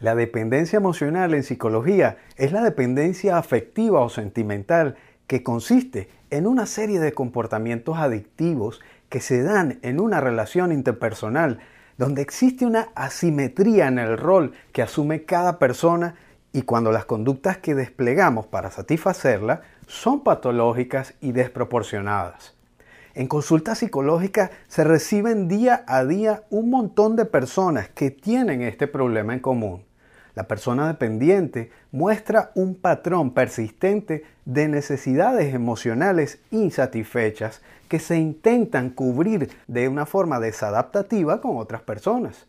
La dependencia emocional en psicología es la dependencia afectiva o sentimental que consiste en una serie de comportamientos adictivos que se dan en una relación interpersonal donde existe una asimetría en el rol que asume cada persona y cuando las conductas que desplegamos para satisfacerla son patológicas y desproporcionadas. En consulta psicológica se reciben día a día un montón de personas que tienen este problema en común. La persona dependiente muestra un patrón persistente de necesidades emocionales insatisfechas que se intentan cubrir de una forma desadaptativa con otras personas.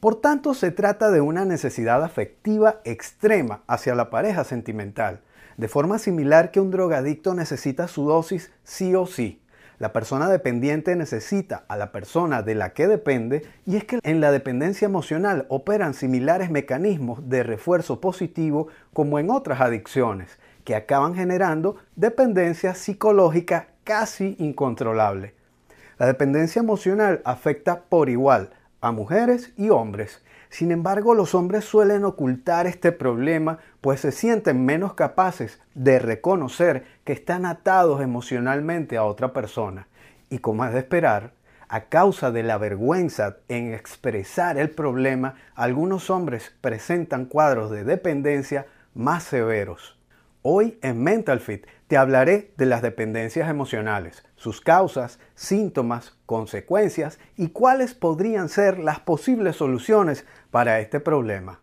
Por tanto, se trata de una necesidad afectiva extrema hacia la pareja sentimental, de forma similar que un drogadicto necesita su dosis sí o sí. La persona dependiente necesita a la persona de la que depende y es que en la dependencia emocional operan similares mecanismos de refuerzo positivo como en otras adicciones, que acaban generando dependencia psicológica casi incontrolable. La dependencia emocional afecta por igual a mujeres y hombres. Sin embargo, los hombres suelen ocultar este problema pues se sienten menos capaces de reconocer que están atados emocionalmente a otra persona. Y como es de esperar, a causa de la vergüenza en expresar el problema, algunos hombres presentan cuadros de dependencia más severos. Hoy en Mental Fit te hablaré de las dependencias emocionales, sus causas, síntomas, consecuencias y cuáles podrían ser las posibles soluciones para este problema.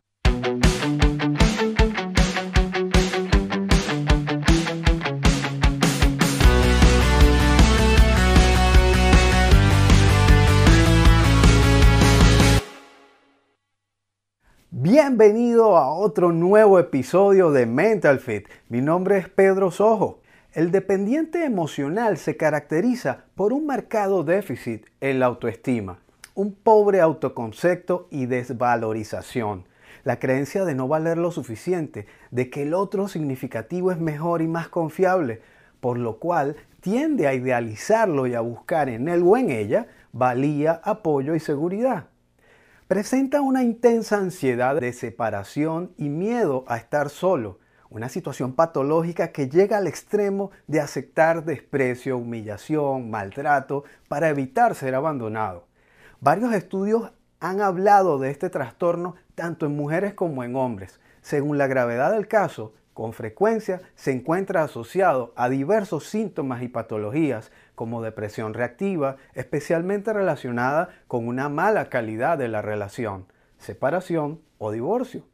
Bienvenido a otro nuevo episodio de Mental Fit. Mi nombre es Pedro Sojo. El dependiente emocional se caracteriza por un marcado déficit en la autoestima, un pobre autoconcepto y desvalorización, la creencia de no valer lo suficiente, de que el otro significativo es mejor y más confiable, por lo cual tiende a idealizarlo y a buscar en él o en ella valía, apoyo y seguridad presenta una intensa ansiedad de separación y miedo a estar solo, una situación patológica que llega al extremo de aceptar desprecio, humillación, maltrato para evitar ser abandonado. Varios estudios han hablado de este trastorno tanto en mujeres como en hombres. Según la gravedad del caso, con frecuencia se encuentra asociado a diversos síntomas y patologías como depresión reactiva, especialmente relacionada con una mala calidad de la relación, separación o divorcio,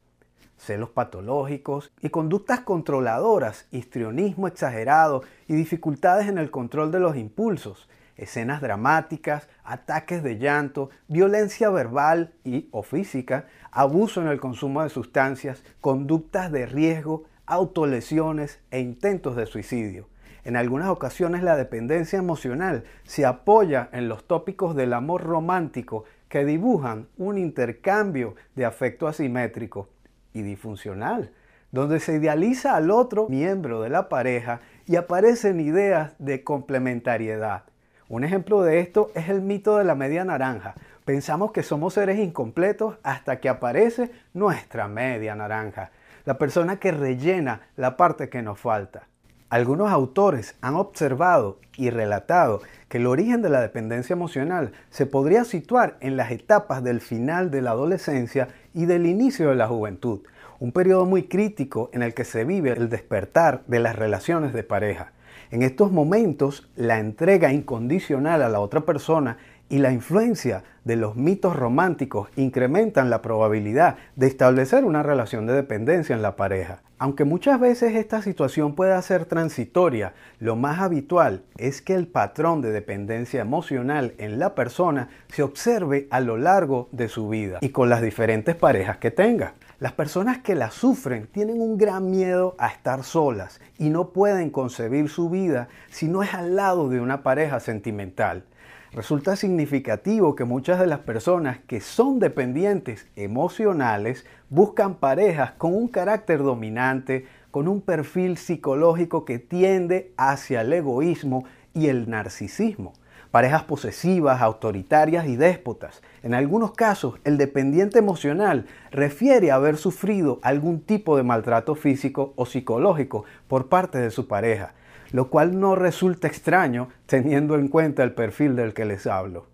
celos patológicos y conductas controladoras, histrionismo exagerado y dificultades en el control de los impulsos, escenas dramáticas, ataques de llanto, violencia verbal y o física, abuso en el consumo de sustancias, conductas de riesgo, autolesiones e intentos de suicidio. En algunas ocasiones la dependencia emocional se apoya en los tópicos del amor romántico que dibujan un intercambio de afecto asimétrico y disfuncional, donde se idealiza al otro miembro de la pareja y aparecen ideas de complementariedad. Un ejemplo de esto es el mito de la media naranja. Pensamos que somos seres incompletos hasta que aparece nuestra media naranja, la persona que rellena la parte que nos falta. Algunos autores han observado y relatado que el origen de la dependencia emocional se podría situar en las etapas del final de la adolescencia y del inicio de la juventud, un periodo muy crítico en el que se vive el despertar de las relaciones de pareja. En estos momentos, la entrega incondicional a la otra persona y la influencia de los mitos románticos incrementan la probabilidad de establecer una relación de dependencia en la pareja. Aunque muchas veces esta situación pueda ser transitoria, lo más habitual es que el patrón de dependencia emocional en la persona se observe a lo largo de su vida y con las diferentes parejas que tenga. Las personas que la sufren tienen un gran miedo a estar solas y no pueden concebir su vida si no es al lado de una pareja sentimental. Resulta significativo que muchas de las personas que son dependientes emocionales buscan parejas con un carácter dominante, con un perfil psicológico que tiende hacia el egoísmo y el narcisismo. Parejas posesivas, autoritarias y déspotas. En algunos casos, el dependiente emocional refiere a haber sufrido algún tipo de maltrato físico o psicológico por parte de su pareja, lo cual no resulta extraño teniendo en cuenta el perfil del que les hablo.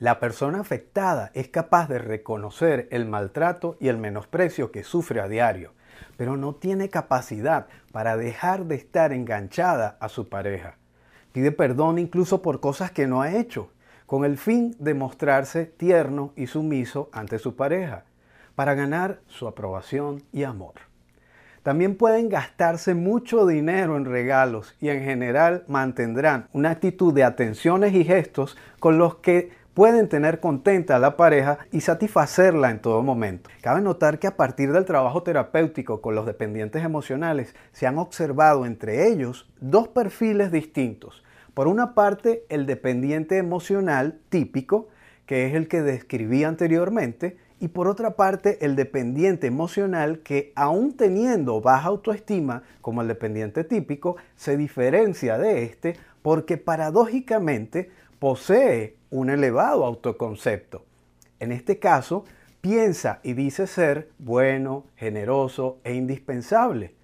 La persona afectada es capaz de reconocer el maltrato y el menosprecio que sufre a diario, pero no tiene capacidad para dejar de estar enganchada a su pareja. Pide perdón incluso por cosas que no ha hecho, con el fin de mostrarse tierno y sumiso ante su pareja, para ganar su aprobación y amor. También pueden gastarse mucho dinero en regalos y en general mantendrán una actitud de atenciones y gestos con los que pueden tener contenta a la pareja y satisfacerla en todo momento. Cabe notar que a partir del trabajo terapéutico con los dependientes emocionales se han observado entre ellos dos perfiles distintos. Por una parte, el dependiente emocional típico, que es el que describí anteriormente, y por otra parte el dependiente emocional que aún teniendo baja autoestima como el dependiente típico, se diferencia de este porque paradójicamente posee un elevado autoconcepto. En este caso, piensa y dice ser bueno, generoso e indispensable,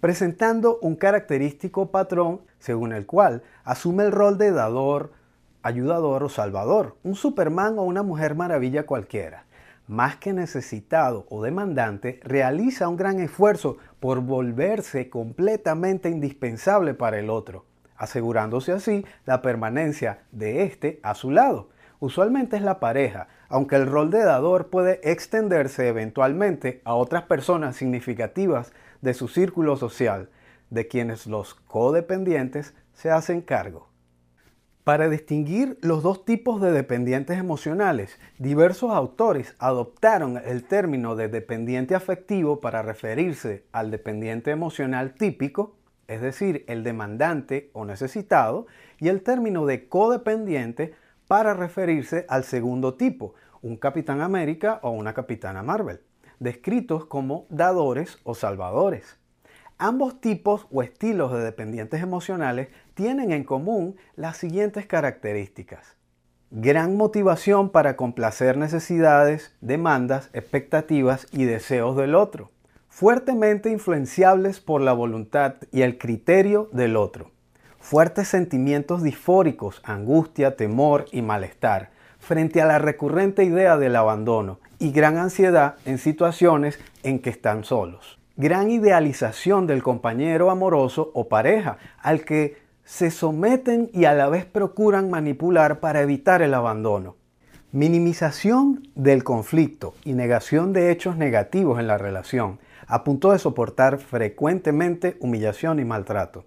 presentando un característico patrón según el cual asume el rol de dador, ayudador o salvador, un Superman o una mujer maravilla cualquiera. Más que necesitado o demandante, realiza un gran esfuerzo por volverse completamente indispensable para el otro asegurándose así la permanencia de éste a su lado. Usualmente es la pareja, aunque el rol de dador puede extenderse eventualmente a otras personas significativas de su círculo social, de quienes los codependientes se hacen cargo. Para distinguir los dos tipos de dependientes emocionales, diversos autores adoptaron el término de dependiente afectivo para referirse al dependiente emocional típico es decir, el demandante o necesitado, y el término de codependiente para referirse al segundo tipo, un Capitán América o una Capitana Marvel, descritos como dadores o salvadores. Ambos tipos o estilos de dependientes emocionales tienen en común las siguientes características. Gran motivación para complacer necesidades, demandas, expectativas y deseos del otro fuertemente influenciables por la voluntad y el criterio del otro. Fuertes sentimientos disfóricos, angustia, temor y malestar frente a la recurrente idea del abandono y gran ansiedad en situaciones en que están solos. Gran idealización del compañero amoroso o pareja al que se someten y a la vez procuran manipular para evitar el abandono. Minimización del conflicto y negación de hechos negativos en la relación a punto de soportar frecuentemente humillación y maltrato.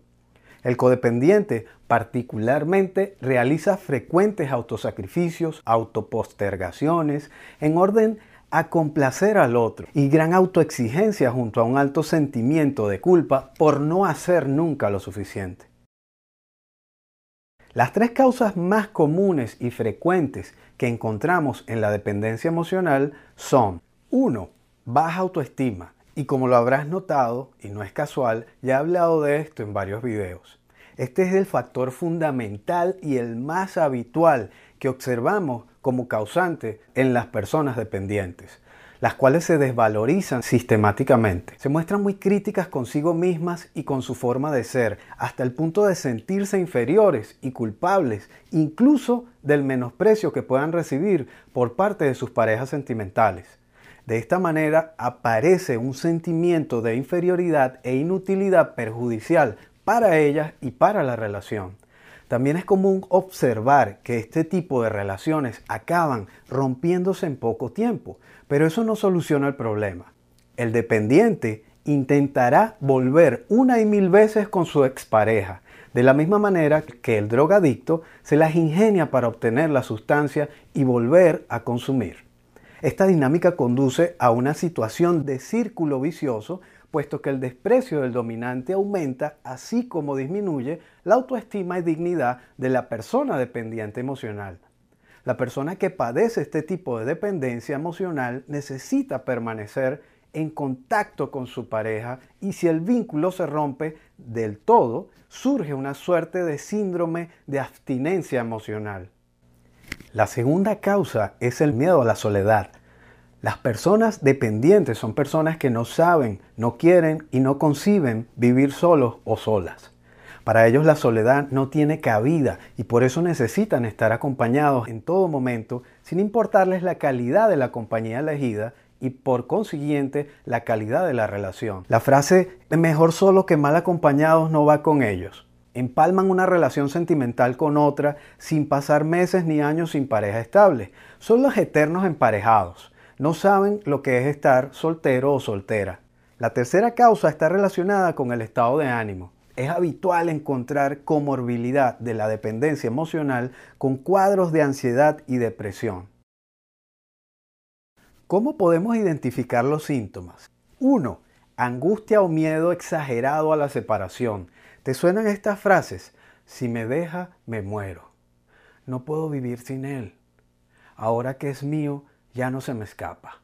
El codependiente particularmente realiza frecuentes autosacrificios, autopostergaciones, en orden a complacer al otro y gran autoexigencia junto a un alto sentimiento de culpa por no hacer nunca lo suficiente. Las tres causas más comunes y frecuentes que encontramos en la dependencia emocional son 1. Baja autoestima. Y como lo habrás notado, y no es casual, ya he hablado de esto en varios videos. Este es el factor fundamental y el más habitual que observamos como causante en las personas dependientes, las cuales se desvalorizan sistemáticamente. Se muestran muy críticas consigo mismas y con su forma de ser, hasta el punto de sentirse inferiores y culpables, incluso del menosprecio que puedan recibir por parte de sus parejas sentimentales. De esta manera aparece un sentimiento de inferioridad e inutilidad perjudicial para ellas y para la relación. También es común observar que este tipo de relaciones acaban rompiéndose en poco tiempo, pero eso no soluciona el problema. El dependiente intentará volver una y mil veces con su expareja, de la misma manera que el drogadicto se las ingenia para obtener la sustancia y volver a consumir. Esta dinámica conduce a una situación de círculo vicioso, puesto que el desprecio del dominante aumenta, así como disminuye la autoestima y dignidad de la persona dependiente emocional. La persona que padece este tipo de dependencia emocional necesita permanecer en contacto con su pareja y si el vínculo se rompe del todo, surge una suerte de síndrome de abstinencia emocional. La segunda causa es el miedo a la soledad. Las personas dependientes son personas que no saben, no quieren y no conciben vivir solos o solas. Para ellos la soledad no tiene cabida y por eso necesitan estar acompañados en todo momento, sin importarles la calidad de la compañía elegida y por consiguiente la calidad de la relación. La frase mejor solo que mal acompañados no va con ellos. Empalman una relación sentimental con otra sin pasar meses ni años sin pareja estable. Son los eternos emparejados. No saben lo que es estar soltero o soltera. La tercera causa está relacionada con el estado de ánimo es habitual encontrar comorbilidad de la dependencia emocional con cuadros de ansiedad y depresión. ¿Cómo podemos identificar los síntomas? 1. Angustia o miedo exagerado a la separación. ¿Te suenan estas frases? Si me deja, me muero. No puedo vivir sin él. Ahora que es mío, ya no se me escapa.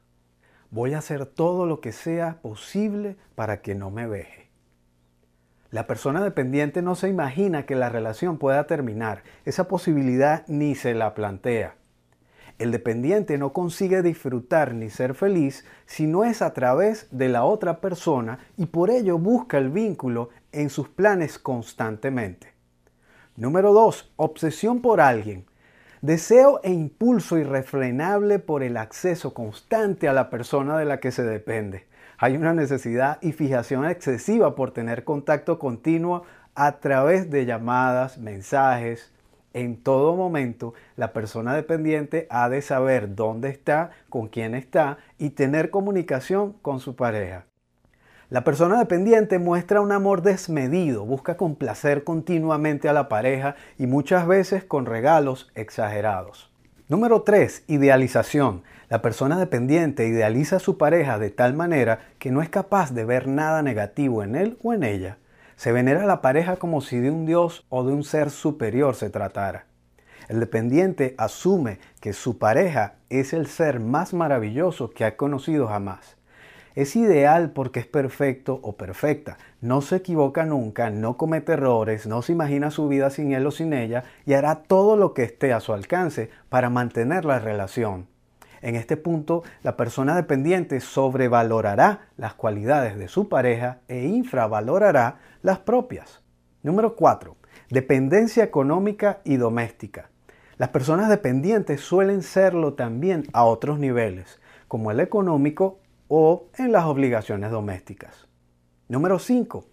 Voy a hacer todo lo que sea posible para que no me deje. La persona dependiente no se imagina que la relación pueda terminar. Esa posibilidad ni se la plantea. El dependiente no consigue disfrutar ni ser feliz si no es a través de la otra persona y por ello busca el vínculo en sus planes constantemente. Número 2. Obsesión por alguien. Deseo e impulso irrefrenable por el acceso constante a la persona de la que se depende. Hay una necesidad y fijación excesiva por tener contacto continuo a través de llamadas, mensajes. En todo momento, la persona dependiente ha de saber dónde está, con quién está y tener comunicación con su pareja. La persona dependiente muestra un amor desmedido, busca complacer continuamente a la pareja y muchas veces con regalos exagerados. Número 3. Idealización. La persona dependiente idealiza a su pareja de tal manera que no es capaz de ver nada negativo en él o en ella. Se venera la pareja como si de un dios o de un ser superior se tratara. El dependiente asume que su pareja es el ser más maravilloso que ha conocido jamás. Es ideal porque es perfecto o perfecta. No se equivoca nunca, no comete errores, no se imagina su vida sin él o sin ella y hará todo lo que esté a su alcance para mantener la relación. En este punto, la persona dependiente sobrevalorará las cualidades de su pareja e infravalorará las propias. Número 4. Dependencia económica y doméstica. Las personas dependientes suelen serlo también a otros niveles, como el económico o en las obligaciones domésticas. Número 5.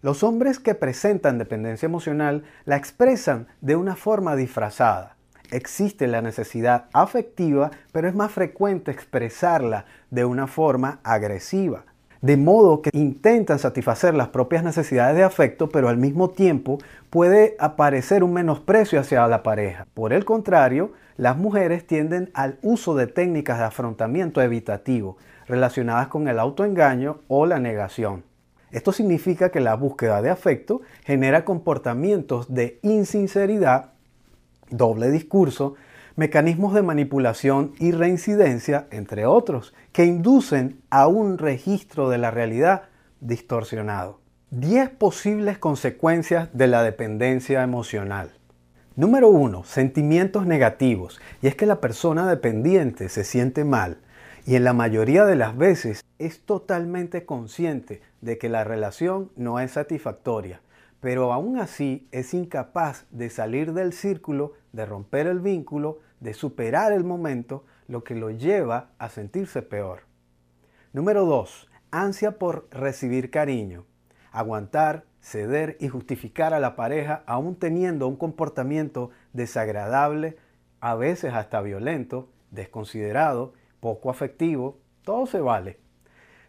Los hombres que presentan dependencia emocional la expresan de una forma disfrazada existe la necesidad afectiva, pero es más frecuente expresarla de una forma agresiva. De modo que intentan satisfacer las propias necesidades de afecto, pero al mismo tiempo puede aparecer un menosprecio hacia la pareja. Por el contrario, las mujeres tienden al uso de técnicas de afrontamiento evitativo relacionadas con el autoengaño o la negación. Esto significa que la búsqueda de afecto genera comportamientos de insinceridad doble discurso, mecanismos de manipulación y reincidencia, entre otros, que inducen a un registro de la realidad distorsionado. 10 posibles consecuencias de la dependencia emocional. Número 1. Sentimientos negativos. Y es que la persona dependiente se siente mal y en la mayoría de las veces es totalmente consciente de que la relación no es satisfactoria pero aún así es incapaz de salir del círculo, de romper el vínculo, de superar el momento, lo que lo lleva a sentirse peor. Número 2. Ansia por recibir cariño. Aguantar, ceder y justificar a la pareja aún teniendo un comportamiento desagradable, a veces hasta violento, desconsiderado, poco afectivo, todo se vale.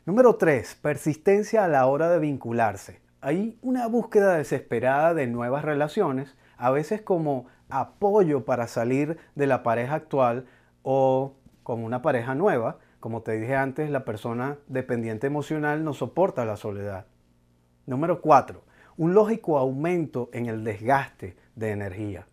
Número 3. Persistencia a la hora de vincularse hay una búsqueda desesperada de nuevas relaciones, a veces como apoyo para salir de la pareja actual o como una pareja nueva. Como te dije antes, la persona dependiente emocional no soporta la soledad. Número 4. Un lógico aumento en el desgaste de energía.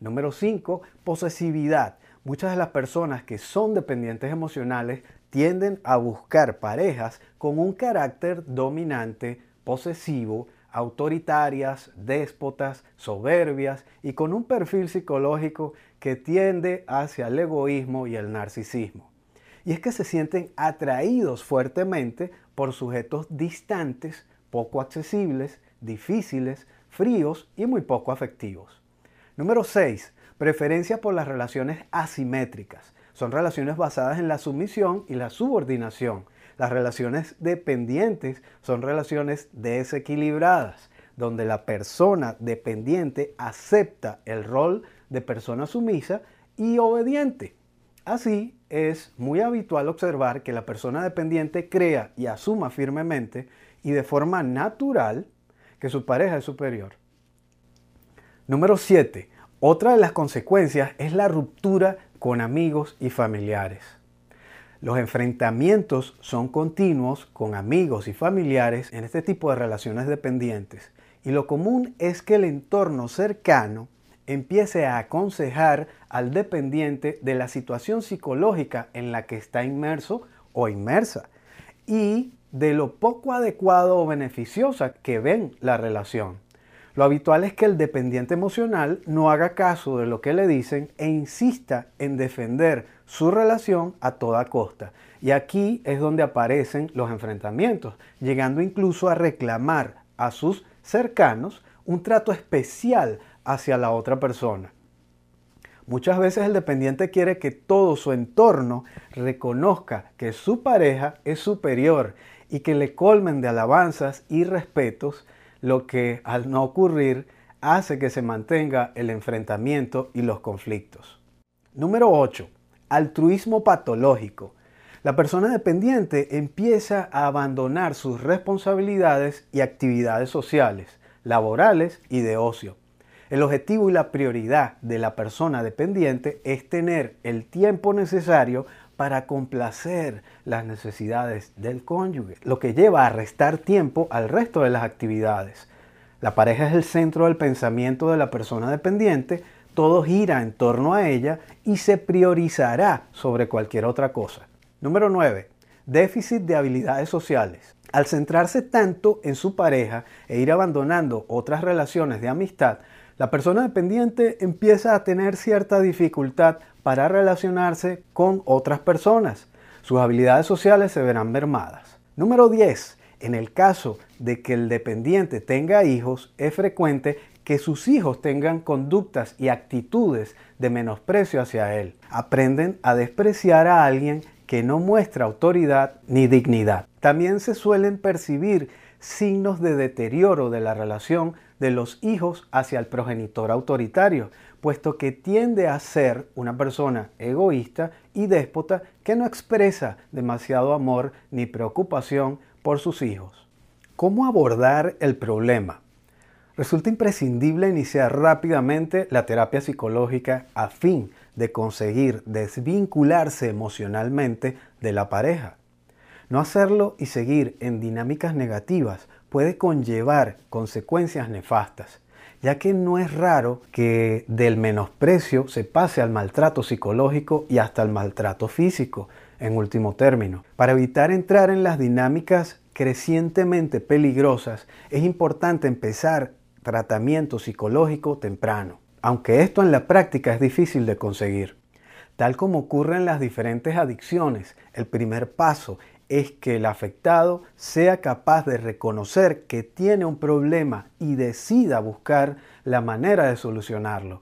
Número 5. Posesividad. Muchas de las personas que son dependientes emocionales tienden a buscar parejas con un carácter dominante posesivo, autoritarias, déspotas, soberbias y con un perfil psicológico que tiende hacia el egoísmo y el narcisismo. Y es que se sienten atraídos fuertemente por sujetos distantes, poco accesibles, difíciles, fríos y muy poco afectivos. Número 6. Preferencia por las relaciones asimétricas. Son relaciones basadas en la sumisión y la subordinación. Las relaciones dependientes son relaciones desequilibradas, donde la persona dependiente acepta el rol de persona sumisa y obediente. Así, es muy habitual observar que la persona dependiente crea y asuma firmemente y de forma natural que su pareja es superior. Número 7. Otra de las consecuencias es la ruptura con amigos y familiares. Los enfrentamientos son continuos con amigos y familiares en este tipo de relaciones dependientes y lo común es que el entorno cercano empiece a aconsejar al dependiente de la situación psicológica en la que está inmerso o inmersa y de lo poco adecuado o beneficiosa que ven la relación. Lo habitual es que el dependiente emocional no haga caso de lo que le dicen e insista en defender su relación a toda costa. Y aquí es donde aparecen los enfrentamientos, llegando incluso a reclamar a sus cercanos un trato especial hacia la otra persona. Muchas veces el dependiente quiere que todo su entorno reconozca que su pareja es superior y que le colmen de alabanzas y respetos, lo que al no ocurrir hace que se mantenga el enfrentamiento y los conflictos. Número 8. Altruismo patológico. La persona dependiente empieza a abandonar sus responsabilidades y actividades sociales, laborales y de ocio el objetivo y la prioridad de la persona dependiente es tener el tiempo necesario para complacer las necesidades del cónyuge, lo que lleva a restar tiempo al resto de las actividades. La pareja es el centro del pensamiento de la persona dependiente, todo gira en torno a ella y se priorizará sobre cualquier otra cosa. Número 9. Déficit de habilidades sociales. Al centrarse tanto en su pareja e ir abandonando otras relaciones de amistad, la persona dependiente empieza a tener cierta dificultad para relacionarse con otras personas. Sus habilidades sociales se verán mermadas. Número 10. En el caso de que el dependiente tenga hijos, es frecuente que sus hijos tengan conductas y actitudes de menosprecio hacia él. Aprenden a despreciar a alguien que no muestra autoridad ni dignidad. También se suelen percibir signos de deterioro de la relación de los hijos hacia el progenitor autoritario, puesto que tiende a ser una persona egoísta y déspota que no expresa demasiado amor ni preocupación por sus hijos. ¿Cómo abordar el problema? Resulta imprescindible iniciar rápidamente la terapia psicológica a fin de conseguir desvincularse emocionalmente de la pareja. No hacerlo y seguir en dinámicas negativas puede conllevar consecuencias nefastas, ya que no es raro que del menosprecio se pase al maltrato psicológico y hasta al maltrato físico, en último término. Para evitar entrar en las dinámicas crecientemente peligrosas, es importante empezar tratamiento psicológico temprano, aunque esto en la práctica es difícil de conseguir. Tal como ocurre en las diferentes adicciones, el primer paso es que el afectado sea capaz de reconocer que tiene un problema y decida buscar la manera de solucionarlo.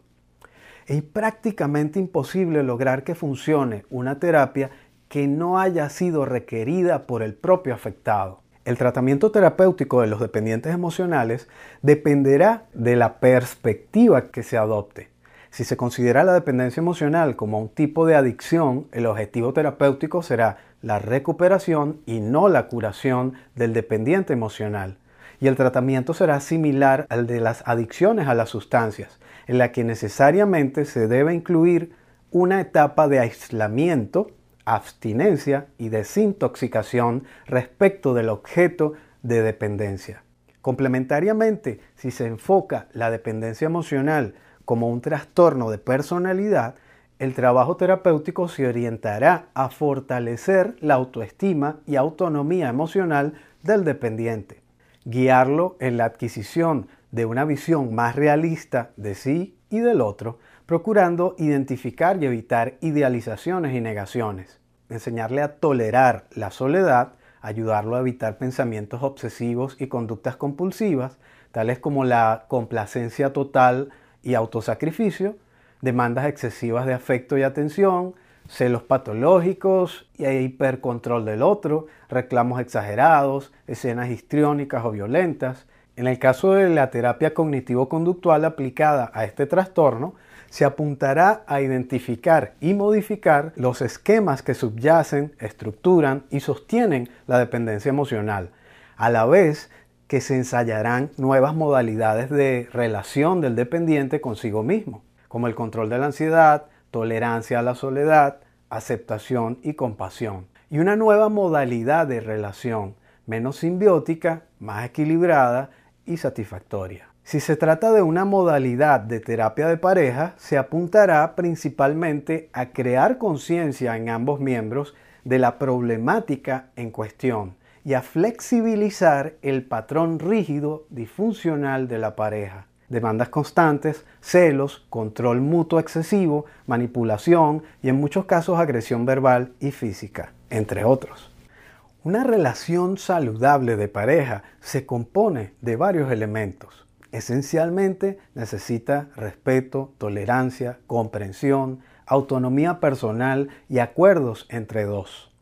Es prácticamente imposible lograr que funcione una terapia que no haya sido requerida por el propio afectado. El tratamiento terapéutico de los dependientes emocionales dependerá de la perspectiva que se adopte. Si se considera la dependencia emocional como un tipo de adicción, el objetivo terapéutico será la recuperación y no la curación del dependiente emocional. Y el tratamiento será similar al de las adicciones a las sustancias, en la que necesariamente se debe incluir una etapa de aislamiento, abstinencia y desintoxicación respecto del objeto de dependencia. Complementariamente, si se enfoca la dependencia emocional como un trastorno de personalidad, el trabajo terapéutico se orientará a fortalecer la autoestima y autonomía emocional del dependiente. guiarlo en la adquisición de una visión más realista de sí y del otro, procurando identificar y evitar idealizaciones y negaciones, enseñarle a tolerar la soledad, ayudarlo a evitar pensamientos obsesivos y conductas compulsivas, tales como la complacencia total y autosacrificio, demandas excesivas de afecto y atención, celos patológicos y hipercontrol del otro, reclamos exagerados, escenas histriónicas o violentas. En el caso de la terapia cognitivo-conductual aplicada a este trastorno, se apuntará a identificar y modificar los esquemas que subyacen, estructuran y sostienen la dependencia emocional, a la vez que se ensayarán nuevas modalidades de relación del dependiente consigo mismo, como el control de la ansiedad, tolerancia a la soledad, aceptación y compasión, y una nueva modalidad de relación, menos simbiótica, más equilibrada y satisfactoria. Si se trata de una modalidad de terapia de pareja, se apuntará principalmente a crear conciencia en ambos miembros de la problemática en cuestión y a flexibilizar el patrón rígido disfuncional de la pareja. Demandas constantes, celos, control mutuo excesivo, manipulación y en muchos casos agresión verbal y física, entre otros. Una relación saludable de pareja se compone de varios elementos Esencialmente necesita respeto, tolerancia, comprensión, autonomía personal y acuerdos entre dos.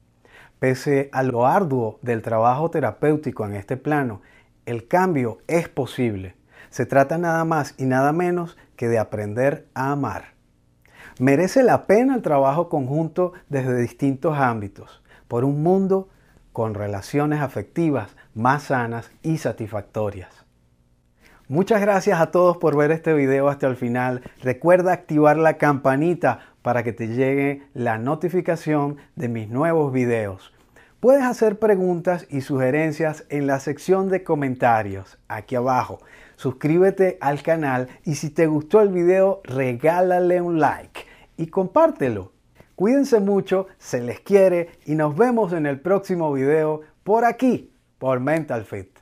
Pese a lo arduo del trabajo terapéutico en este plano, el cambio es posible. Se trata nada más y nada menos que de aprender a amar. Merece la pena el trabajo conjunto desde distintos ámbitos, por un mundo con relaciones afectivas más sanas y satisfactorias. Muchas gracias a todos por ver este video hasta el final. Recuerda activar la campanita para que te llegue la notificación de mis nuevos videos. Puedes hacer preguntas y sugerencias en la sección de comentarios aquí abajo. Suscríbete al canal y si te gustó el video regálale un like y compártelo. Cuídense mucho, se les quiere y nos vemos en el próximo video por aquí, por Mental Fit.